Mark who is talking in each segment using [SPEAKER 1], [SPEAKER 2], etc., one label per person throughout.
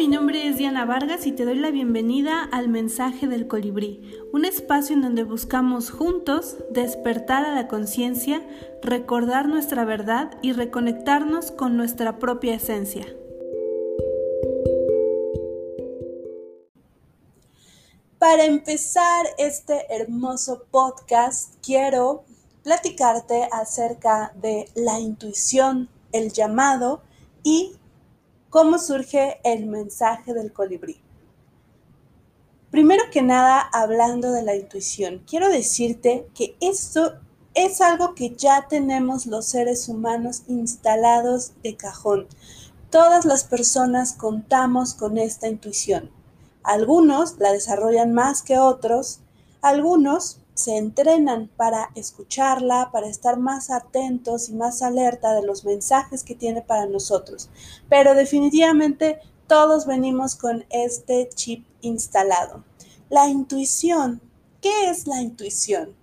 [SPEAKER 1] mi nombre es Diana Vargas y te doy la bienvenida al Mensaje del Colibrí, un espacio en donde buscamos juntos despertar a la conciencia, recordar nuestra verdad y reconectarnos con nuestra propia esencia. Para empezar este hermoso podcast, quiero platicarte acerca de la intuición, el llamado y ¿Cómo surge el mensaje del colibrí? Primero que nada, hablando de la intuición, quiero decirte que esto es algo que ya tenemos los seres humanos instalados de cajón. Todas las personas contamos con esta intuición. Algunos la desarrollan más que otros, algunos se entrenan para escucharla, para estar más atentos y más alerta de los mensajes que tiene para nosotros. Pero definitivamente todos venimos con este chip instalado. La intuición. ¿Qué es la intuición?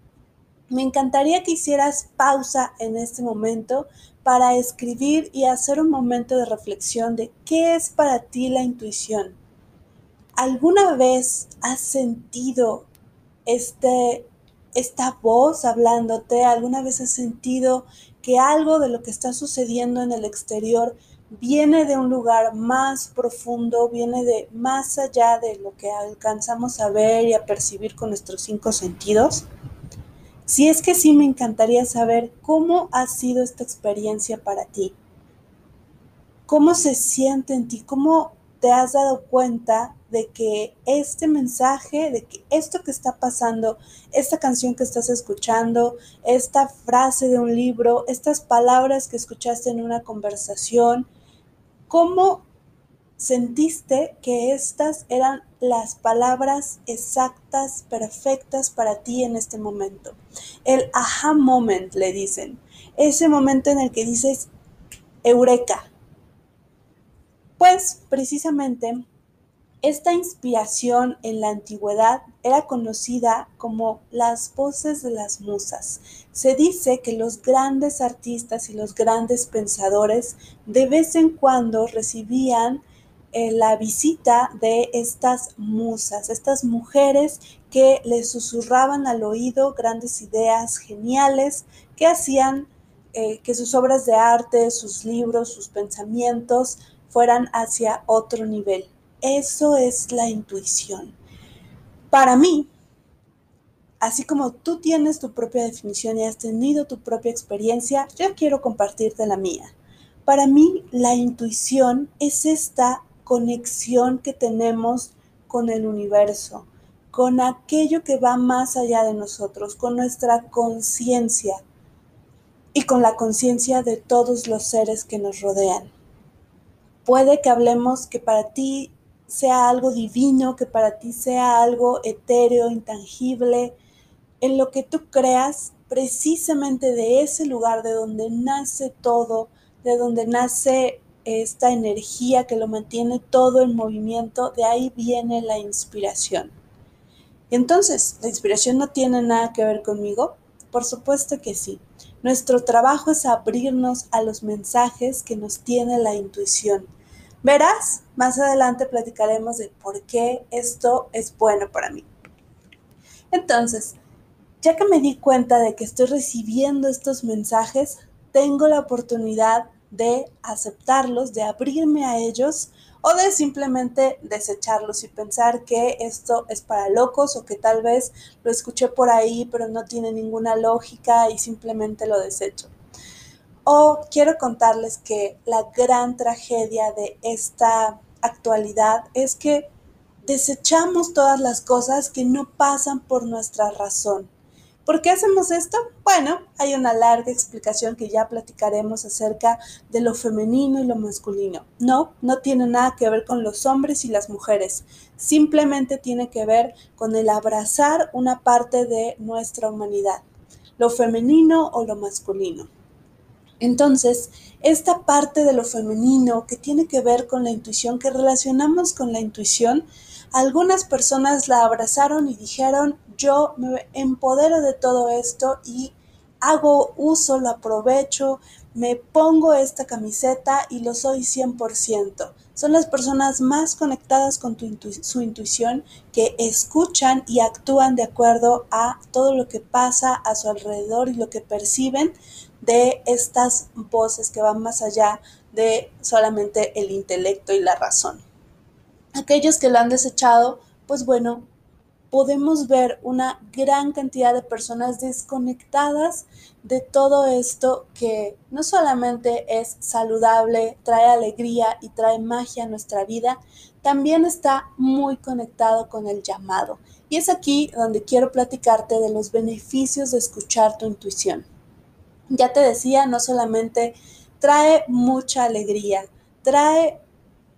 [SPEAKER 1] Me encantaría que hicieras pausa en este momento para escribir y hacer un momento de reflexión de qué es para ti la intuición. ¿Alguna vez has sentido este esta voz hablándote? ¿Alguna vez has sentido que algo de lo que está sucediendo en el exterior viene de un lugar más profundo, viene de más allá de lo que alcanzamos a ver y a percibir con nuestros cinco sentidos? Si es que sí, me encantaría saber cómo ha sido esta experiencia para ti. ¿Cómo se siente en ti? ¿Cómo te has dado cuenta de que este mensaje, de que esto que está pasando, esta canción que estás escuchando, esta frase de un libro, estas palabras que escuchaste en una conversación, ¿cómo sentiste que estas eran las palabras exactas, perfectas para ti en este momento? El aha moment, le dicen. Ese momento en el que dices, eureka. Pues precisamente esta inspiración en la antigüedad era conocida como las voces de las musas. Se dice que los grandes artistas y los grandes pensadores de vez en cuando recibían eh, la visita de estas musas, estas mujeres que les susurraban al oído grandes ideas geniales que hacían eh, que sus obras de arte, sus libros, sus pensamientos fueran hacia otro nivel. Eso es la intuición. Para mí, así como tú tienes tu propia definición y has tenido tu propia experiencia, yo quiero compartirte la mía. Para mí, la intuición es esta conexión que tenemos con el universo, con aquello que va más allá de nosotros, con nuestra conciencia y con la conciencia de todos los seres que nos rodean. Puede que hablemos que para ti sea algo divino, que para ti sea algo etéreo, intangible, en lo que tú creas precisamente de ese lugar de donde nace todo, de donde nace esta energía que lo mantiene todo en movimiento, de ahí viene la inspiración. Entonces, ¿la inspiración no tiene nada que ver conmigo? Por supuesto que sí. Nuestro trabajo es abrirnos a los mensajes que nos tiene la intuición Verás, más adelante platicaremos de por qué esto es bueno para mí. Entonces, ya que me di cuenta de que estoy recibiendo estos mensajes, tengo la oportunidad de aceptarlos, de abrirme a ellos o de simplemente desecharlos y pensar que esto es para locos o que tal vez lo escuché por ahí pero no tiene ninguna lógica y simplemente lo desecho. O quiero contarles que la gran tragedia de esta actualidad es que desechamos todas las cosas que no pasan por nuestra razón. ¿Por qué hacemos esto? Bueno, hay una larga explicación que ya platicaremos acerca de lo femenino y lo masculino. No, no tiene nada que ver con los hombres y las mujeres. Simplemente tiene que ver con el abrazar una parte de nuestra humanidad, lo femenino o lo masculino. Entonces, esta parte de lo femenino que tiene que ver con la intuición, que relacionamos con la intuición, algunas personas la abrazaron y dijeron, yo me empodero de todo esto y hago uso, lo aprovecho, me pongo esta camiseta y lo soy 100%. Son las personas más conectadas con su intuición que escuchan y actúan de acuerdo a todo lo que pasa a su alrededor y lo que perciben de estas voces que van más allá de solamente el intelecto y la razón. Aquellos que lo han desechado, pues bueno, podemos ver una gran cantidad de personas desconectadas de todo esto que no solamente es saludable, trae alegría y trae magia a nuestra vida, también está muy conectado con el llamado. Y es aquí donde quiero platicarte de los beneficios de escuchar tu intuición. Ya te decía, no solamente trae mucha alegría, trae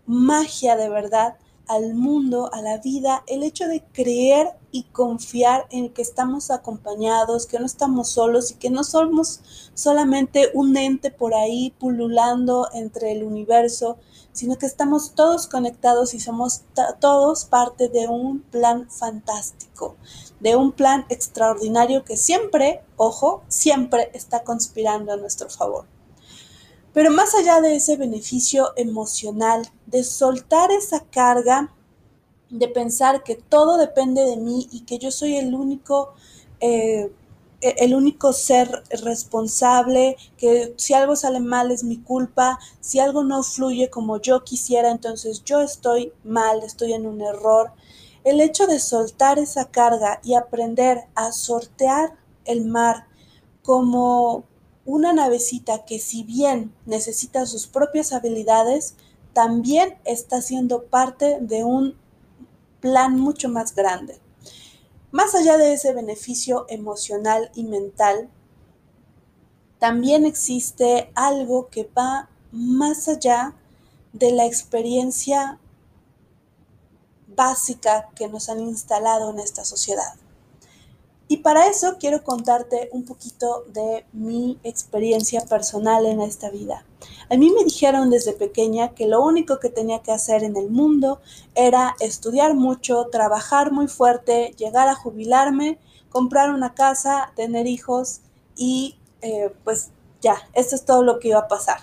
[SPEAKER 1] magia de verdad, al mundo, a la vida, el hecho de creer y confiar en que estamos acompañados, que no estamos solos y que no somos solamente un ente por ahí pululando entre el universo, sino que estamos todos conectados y somos todos parte de un plan fantástico, de un plan extraordinario que siempre, ojo, siempre está conspirando a nuestro favor. Pero más allá de ese beneficio emocional, de soltar esa carga, de pensar que todo depende de mí y que yo soy el único, eh, e-, el único ser responsable, que si algo sale mal es mi culpa, si algo no fluye como yo quisiera, entonces yo estoy mal, estoy en un error. El hecho de soltar esa carga y aprender a sortear el mar como una navecita que si bien necesita sus propias habilidades, también está siendo parte de un plan mucho más grande. Más allá de ese beneficio emocional y mental, también existe algo que va más allá de la experiencia básica que nos han instalado en esta sociedad. Y para eso quiero contarte un poquito de mi experiencia personal en esta vida. A mí me dijeron desde pequeña que lo único que tenía que hacer en el mundo era estudiar mucho, trabajar muy fuerte, llegar a jubilarme, comprar una casa, tener hijos y eh, pues ya, esto es todo lo que iba a pasar.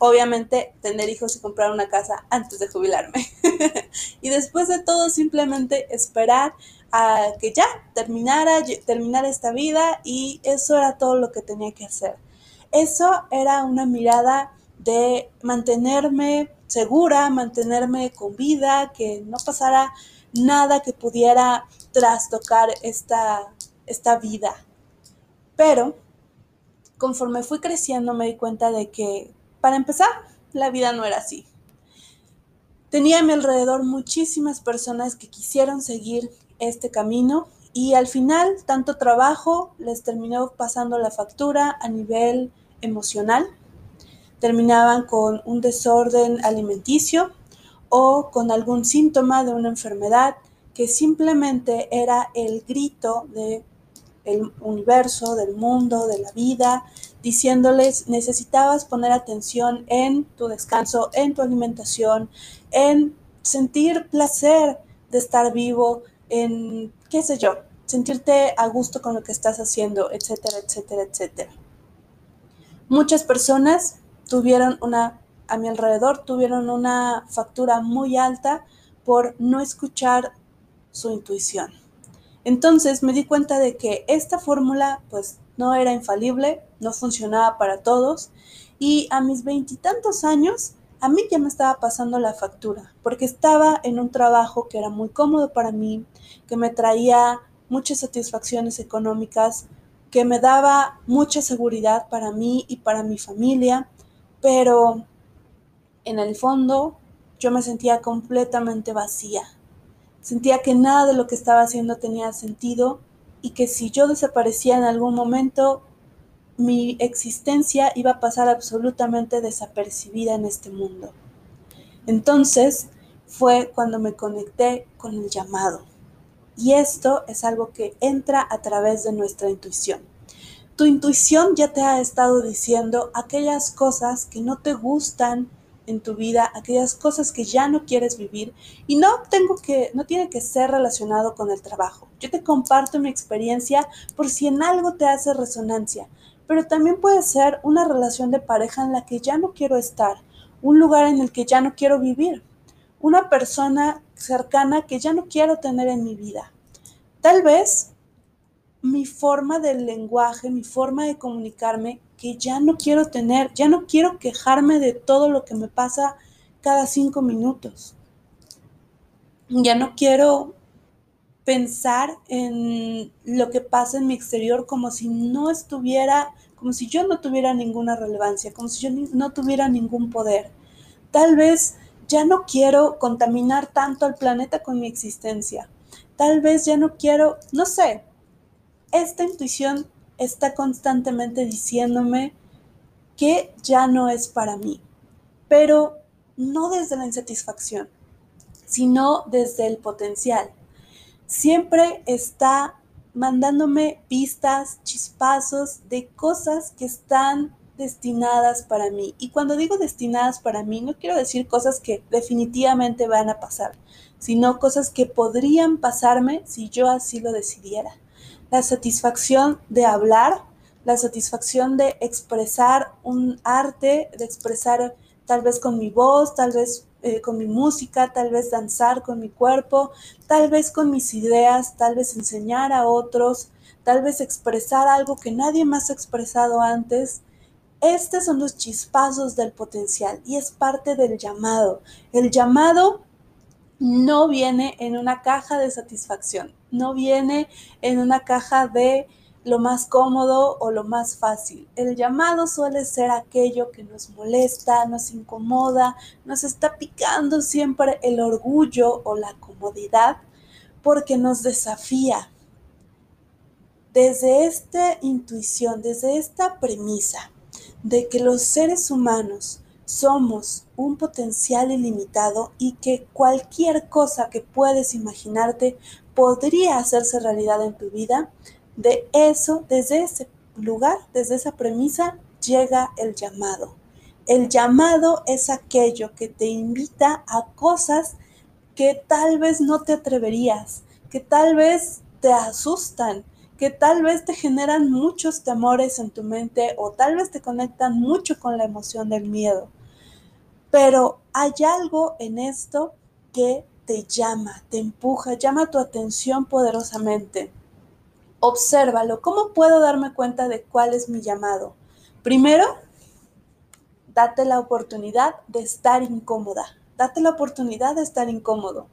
[SPEAKER 1] Obviamente tener hijos y comprar una casa antes de jubilarme. y después de todo simplemente esperar a que ya terminara, terminara esta vida y eso era todo lo que tenía que hacer. Eso era una mirada de mantenerme segura, mantenerme con vida, que no pasara nada que pudiera trastocar esta, esta vida. Pero conforme fui creciendo me di cuenta de que, para empezar, la vida no era así. Tenía a mi alrededor muchísimas personas que quisieron seguir este camino y al final tanto trabajo les terminó pasando la factura a nivel emocional. Terminaban con un desorden alimenticio o con algún síntoma de una enfermedad que simplemente era el grito de el universo, del mundo, de la vida, diciéndoles necesitabas poner atención en tu descanso, en tu alimentación, en sentir placer de estar vivo, en, qué sé yo, sentirte a gusto con lo que estás haciendo, etcétera, etcétera, etcétera. Muchas personas tuvieron una, a mi alrededor, tuvieron una factura muy alta por no escuchar su intuición. Entonces me di cuenta de que esta fórmula pues no era infalible, no funcionaba para todos y a mis veintitantos años a mí ya me estaba pasando la factura, porque estaba en un trabajo que era muy cómodo para mí, que me traía muchas satisfacciones económicas, que me daba mucha seguridad para mí y para mi familia, pero en el fondo yo me sentía completamente vacía. Sentía que nada de lo que estaba haciendo tenía sentido y que si yo desaparecía en algún momento, mi existencia iba a pasar absolutamente desapercibida en este mundo. Entonces fue cuando me conecté con el llamado. Y esto es algo que entra a través de nuestra intuición. Tu intuición ya te ha estado diciendo aquellas cosas que no te gustan en tu vida, aquellas cosas que ya no quieres vivir y no tengo que no tiene que ser relacionado con el trabajo. Yo te comparto mi experiencia por si en algo te hace resonancia, pero también puede ser una relación de pareja en la que ya no quiero estar, un lugar en el que ya no quiero vivir, una persona cercana que ya no quiero tener en mi vida. Tal vez mi forma del lenguaje, mi forma de comunicarme, que ya no quiero tener, ya no quiero quejarme de todo lo que me pasa cada cinco minutos. Ya no quiero pensar en lo que pasa en mi exterior como si no estuviera, como si yo no tuviera ninguna relevancia, como si yo no tuviera ningún poder. Tal vez ya no quiero contaminar tanto al planeta con mi existencia. Tal vez ya no quiero, no sé, esta intuición está constantemente diciéndome que ya no es para mí, pero no desde la insatisfacción, sino desde el potencial. Siempre está mandándome pistas, chispazos de cosas que están destinadas para mí. Y cuando digo destinadas para mí, no quiero decir cosas que definitivamente van a pasar, sino cosas que podrían pasarme si yo así lo decidiera la satisfacción de hablar, la satisfacción de expresar un arte, de expresar tal vez con mi voz, tal vez eh, con mi música, tal vez danzar con mi cuerpo, tal vez con mis ideas, tal vez enseñar a otros, tal vez expresar algo que nadie más ha expresado antes. Estos son los chispazos del potencial y es parte del llamado. El llamado no viene en una caja de satisfacción no viene en una caja de lo más cómodo o lo más fácil. El llamado suele ser aquello que nos molesta, nos incomoda, nos está picando siempre el orgullo o la comodidad porque nos desafía. Desde esta intuición, desde esta premisa de que los seres humanos somos un potencial ilimitado y que cualquier cosa que puedes imaginarte podría hacerse realidad en tu vida, de eso, desde ese lugar, desde esa premisa, llega el llamado. El llamado es aquello que te invita a cosas que tal vez no te atreverías, que tal vez te asustan, que tal vez te generan muchos temores en tu mente o tal vez te conectan mucho con la emoción del miedo. Pero hay algo en esto que te llama, te empuja, llama tu atención poderosamente. Obsérvalo. ¿Cómo puedo darme cuenta de cuál es mi llamado? Primero, date la oportunidad de estar incómoda. Date la oportunidad de estar incómodo.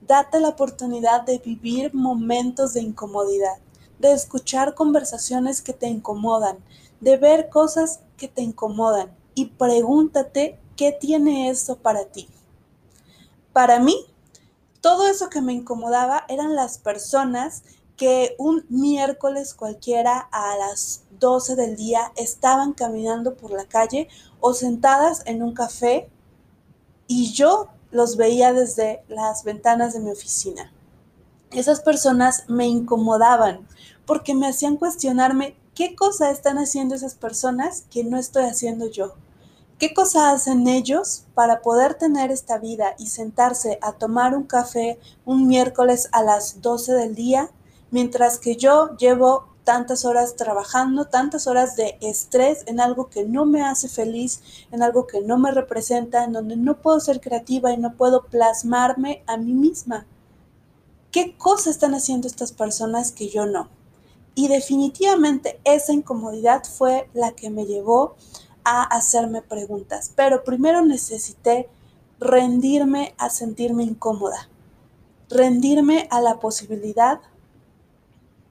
[SPEAKER 1] Date la oportunidad de vivir momentos de incomodidad, de escuchar conversaciones que te incomodan, de ver cosas que te incomodan y pregúntate qué tiene eso para ti. Para mí, todo eso que me incomodaba eran las personas que un miércoles cualquiera a las 12 del día estaban caminando por la calle o sentadas en un café y yo los veía desde las ventanas de mi oficina. Esas personas me incomodaban porque me hacían cuestionarme qué cosa están haciendo esas personas que no estoy haciendo yo. ¿Qué cosa hacen ellos para poder tener esta vida y sentarse a tomar un café un miércoles a las 12 del día, mientras que yo llevo tantas horas trabajando, tantas horas de estrés en algo que no me hace feliz, en algo que no me representa, en donde no puedo ser creativa y no puedo plasmarme a mí misma? ¿Qué cosa están haciendo estas personas que yo no? Y definitivamente esa incomodidad fue la que me llevó a hacerme preguntas, pero primero necesité rendirme a sentirme incómoda, rendirme a la posibilidad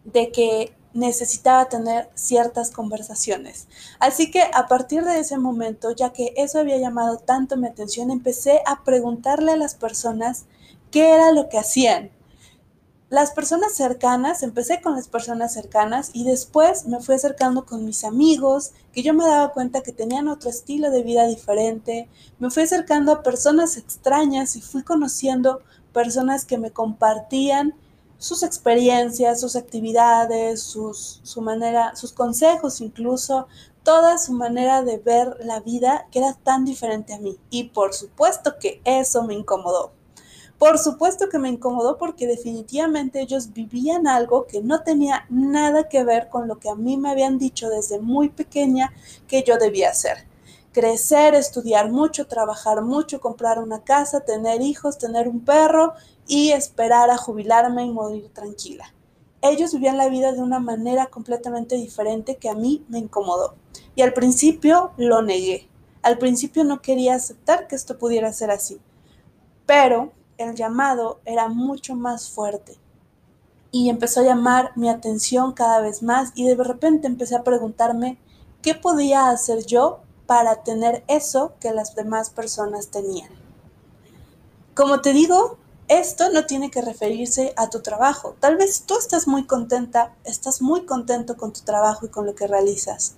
[SPEAKER 1] de que necesitaba tener ciertas conversaciones. Así que a partir de ese momento, ya que eso había llamado tanto mi atención, empecé a preguntarle a las personas qué era lo que hacían, las personas cercanas, empecé con las personas cercanas y después me fui acercando con mis amigos, que yo me daba cuenta que tenían otro estilo de vida diferente, me fui acercando a personas extrañas y fui conociendo personas que me compartían sus experiencias, sus actividades, sus, su manera, sus consejos incluso, toda su manera de ver la vida que era tan diferente a mí. Y por supuesto que eso me incomodó. Por supuesto que me incomodó porque definitivamente ellos vivían algo que no tenía nada que ver con lo que a mí me habían dicho desde muy pequeña que yo debía hacer. Crecer, estudiar mucho, trabajar mucho, comprar una casa, tener hijos, tener un perro y esperar a jubilarme y morir tranquila. Ellos vivían la vida de una manera completamente diferente que a mí me incomodó. Y al principio lo negué. Al principio no quería aceptar que esto pudiera ser así. Pero el llamado era mucho más fuerte y empezó a llamar mi atención cada vez más y de repente empecé a preguntarme qué podía hacer yo para tener eso que las demás personas tenían. Como te digo, esto no tiene que referirse a tu trabajo. Tal vez tú estás muy contenta, estás muy contento con tu trabajo y con lo que realizas,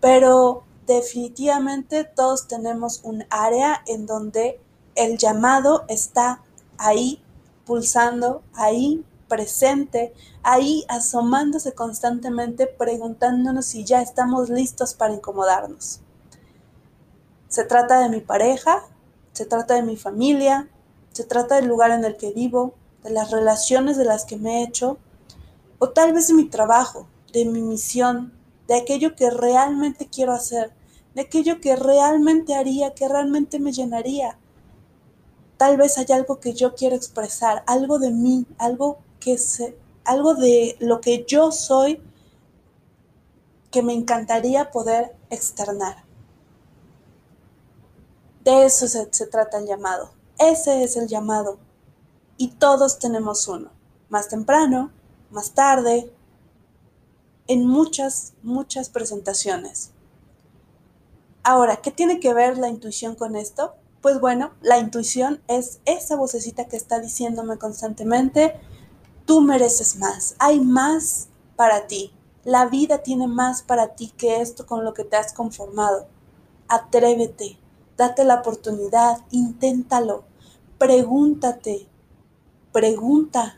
[SPEAKER 1] pero definitivamente todos tenemos un área en donde el llamado está ahí pulsando, ahí presente, ahí asomándose constantemente, preguntándonos si ya estamos listos para incomodarnos. Se trata de mi pareja, se trata de mi familia, se trata del lugar en el que vivo, de las relaciones de las que me he hecho, o tal vez de mi trabajo, de mi misión, de aquello que realmente quiero hacer, de aquello que realmente haría, que realmente me llenaría, Tal vez hay algo que yo quiero expresar, algo de mí, algo que se, algo de lo que yo soy que me encantaría poder externar. De eso se, se trata el llamado. Ese es el llamado. Y todos tenemos uno. Más temprano, más tarde, en muchas, muchas presentaciones. Ahora, ¿qué tiene que ver la intuición con esto? Pues bueno, la intuición es esa vocecita que está diciéndome constantemente, tú mereces más, hay más para ti, la vida tiene más para ti que esto con lo que te has conformado. Atrévete, date la oportunidad, inténtalo, pregúntate, pregunta,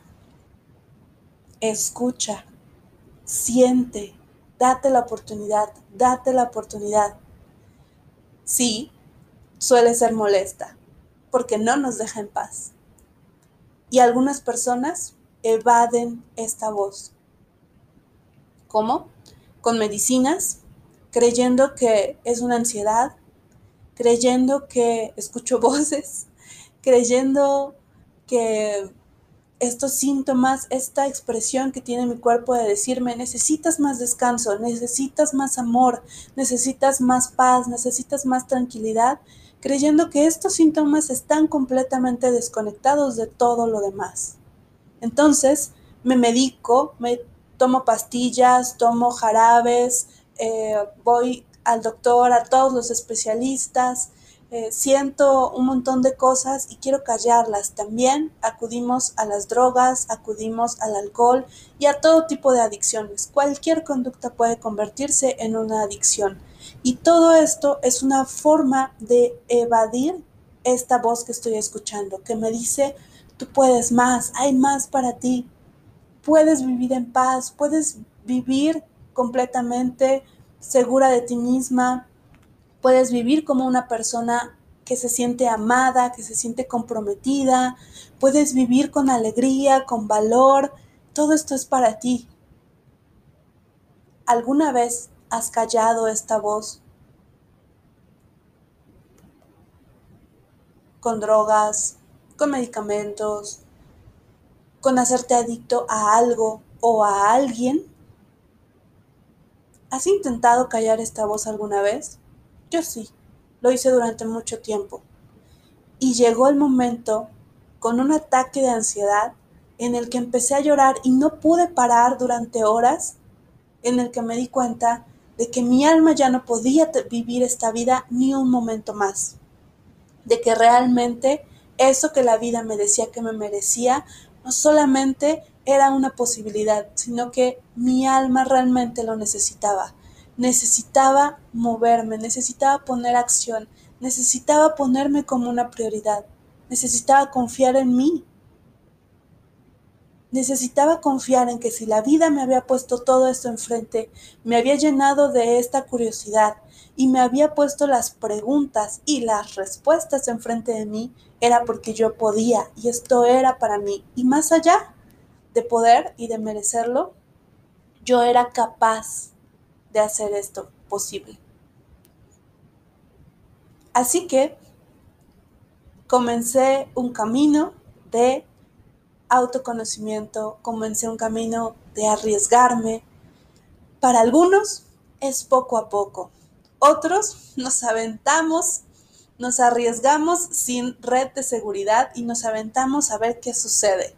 [SPEAKER 1] escucha, siente, date la oportunidad, date la oportunidad. Sí, suele ser molesta, porque no nos deja en paz. Y algunas personas evaden esta voz. ¿Cómo? Con medicinas, creyendo que es una ansiedad, creyendo que escucho voces, creyendo que estos síntomas, esta expresión que tiene mi cuerpo de decirme, necesitas más descanso, necesitas más amor, necesitas más paz, necesitas más tranquilidad, creyendo que estos síntomas están completamente desconectados de todo lo demás. Entonces, me medico, me tomo pastillas, tomo jarabes, eh, voy al doctor, a todos los especialistas, eh, siento un montón de cosas y quiero callarlas. También acudimos a las drogas, acudimos al alcohol y a todo tipo de adicciones. Cualquier conducta puede convertirse en una adicción. Y todo esto es una forma de evadir esta voz que estoy escuchando, que me dice, tú puedes más, hay más para ti, puedes vivir en paz, puedes vivir completamente segura de ti misma, puedes vivir como una persona que se siente amada, que se siente comprometida, puedes vivir con alegría, con valor, todo esto es para ti. ¿Alguna vez has callado esta voz con drogas, con medicamentos, con hacerte adicto a algo o a alguien? ¿Has intentado callar esta voz alguna vez? Yo sí, lo hice durante mucho tiempo. Y llegó el momento, con un ataque de ansiedad, en el que empecé a llorar y no pude parar durante horas, en el que me di cuenta de que mi alma ya no podía vivir esta vida ni un momento más, de que realmente eso que la vida me decía que me merecía no solamente era una posibilidad, sino que mi alma realmente lo necesitaba. Necesitaba moverme, necesitaba poner acción, necesitaba ponerme como una prioridad, necesitaba confiar en mí. Necesitaba confiar en que si la vida me había puesto todo esto enfrente, me había llenado de esta curiosidad y me había puesto las preguntas y las respuestas enfrente de mí, era porque yo podía y esto era para mí. Y más allá de poder y de merecerlo, yo era capaz de hacer esto posible. Así que comencé un camino de autoconocimiento, comencé un camino de arriesgarme. Para algunos es poco a poco. Otros nos aventamos, nos arriesgamos sin red de seguridad y nos aventamos a ver qué sucede.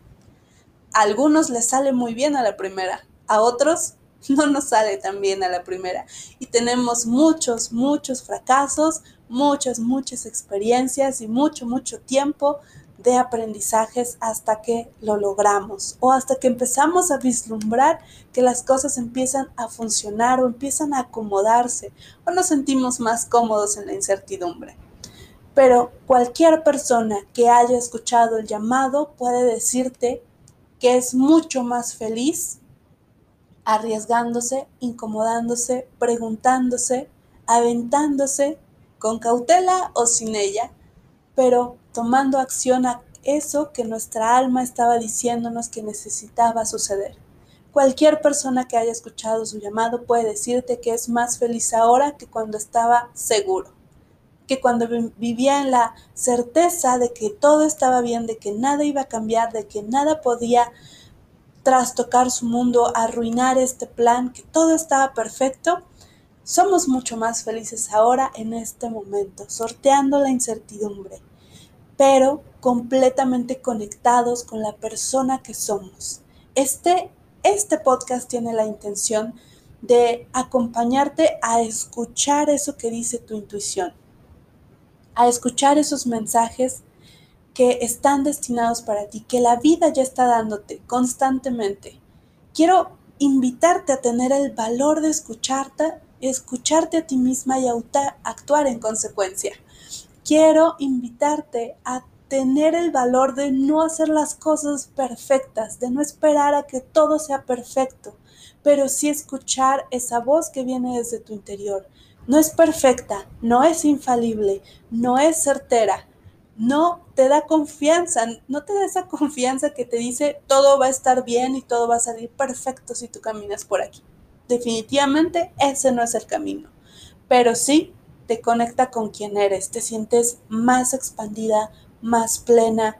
[SPEAKER 1] A algunos les sale muy bien a la primera, a otros no nos sale tan bien a la primera. Y tenemos muchos, muchos fracasos, muchas, muchas experiencias y mucho, mucho tiempo de aprendizajes hasta que lo logramos o hasta que empezamos a vislumbrar que las cosas empiezan a funcionar o empiezan a acomodarse o nos sentimos más cómodos en la incertidumbre. Pero cualquier persona que haya escuchado el llamado puede decirte que es mucho más feliz arriesgándose, incomodándose, preguntándose, aventándose, con cautela o sin ella, pero tomando acción a eso que nuestra alma estaba diciéndonos que necesitaba suceder. Cualquier persona que haya escuchado su llamado puede decirte que es más feliz ahora que cuando estaba seguro, que cuando vivía en la certeza de que todo estaba bien, de que nada iba a cambiar, de que nada podía trastocar su mundo, arruinar este plan, que todo estaba perfecto, somos mucho más felices ahora en este momento, sorteando la incertidumbre, pero completamente conectados con la persona que somos. Este, este podcast tiene la intención de acompañarte a escuchar eso que dice tu intuición, a escuchar esos mensajes que están destinados para ti, que la vida ya está dándote constantemente. Quiero invitarte a tener el valor de escucharte, escucharte a ti misma y actuar en consecuencia. Quiero invitarte a tener el valor de no hacer las cosas perfectas, de no esperar a que todo sea perfecto, pero sí escuchar esa voz que viene desde tu interior. No es perfecta, no es infalible, no es certera, no te da confianza, no te da esa confianza que te dice todo va a estar bien y todo va a salir perfecto si tú caminas por aquí. Definitivamente ese no es el camino, pero sí te conecta con quien eres, te sientes más expandida, más plena,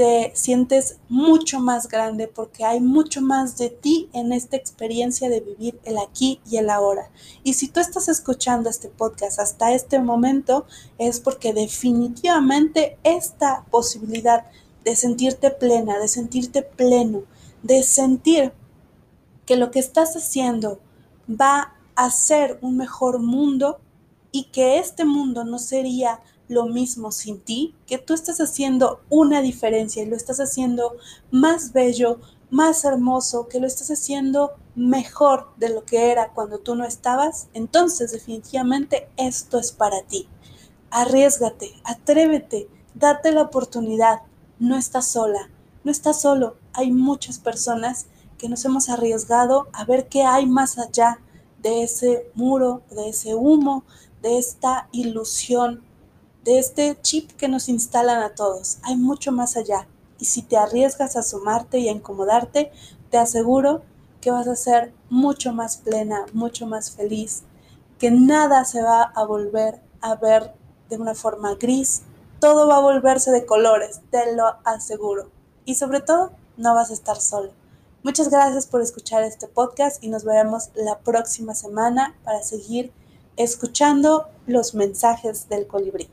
[SPEAKER 1] te sientes mucho más grande porque hay mucho más de ti en esta experiencia de vivir el aquí y el ahora. Y si tú estás escuchando este podcast hasta este momento, es porque definitivamente esta posibilidad de sentirte plena, de sentirte pleno, de sentir que lo que estás haciendo va a ser un mejor mundo y que este mundo no sería lo mismo sin ti, que tú estás haciendo una diferencia y lo estás haciendo más bello, más hermoso, que lo estás haciendo mejor de lo que era cuando tú no estabas, entonces definitivamente esto es para ti. Arriesgate, atrévete, date la oportunidad. No estás sola, no estás solo. Hay muchas personas que nos hemos arriesgado a ver qué hay más allá de ese muro, de ese humo, de esta ilusión de este chip que nos instalan a todos. Hay mucho más allá. Y si te arriesgas a sumarte y a incomodarte, te aseguro que vas a ser mucho más plena, mucho más feliz, que nada se va a volver a ver de una forma gris, todo va a volverse de colores, te lo aseguro. Y sobre todo, no vas a estar solo. Muchas gracias por escuchar este podcast y nos veremos la próxima semana para seguir escuchando los mensajes del colibrí.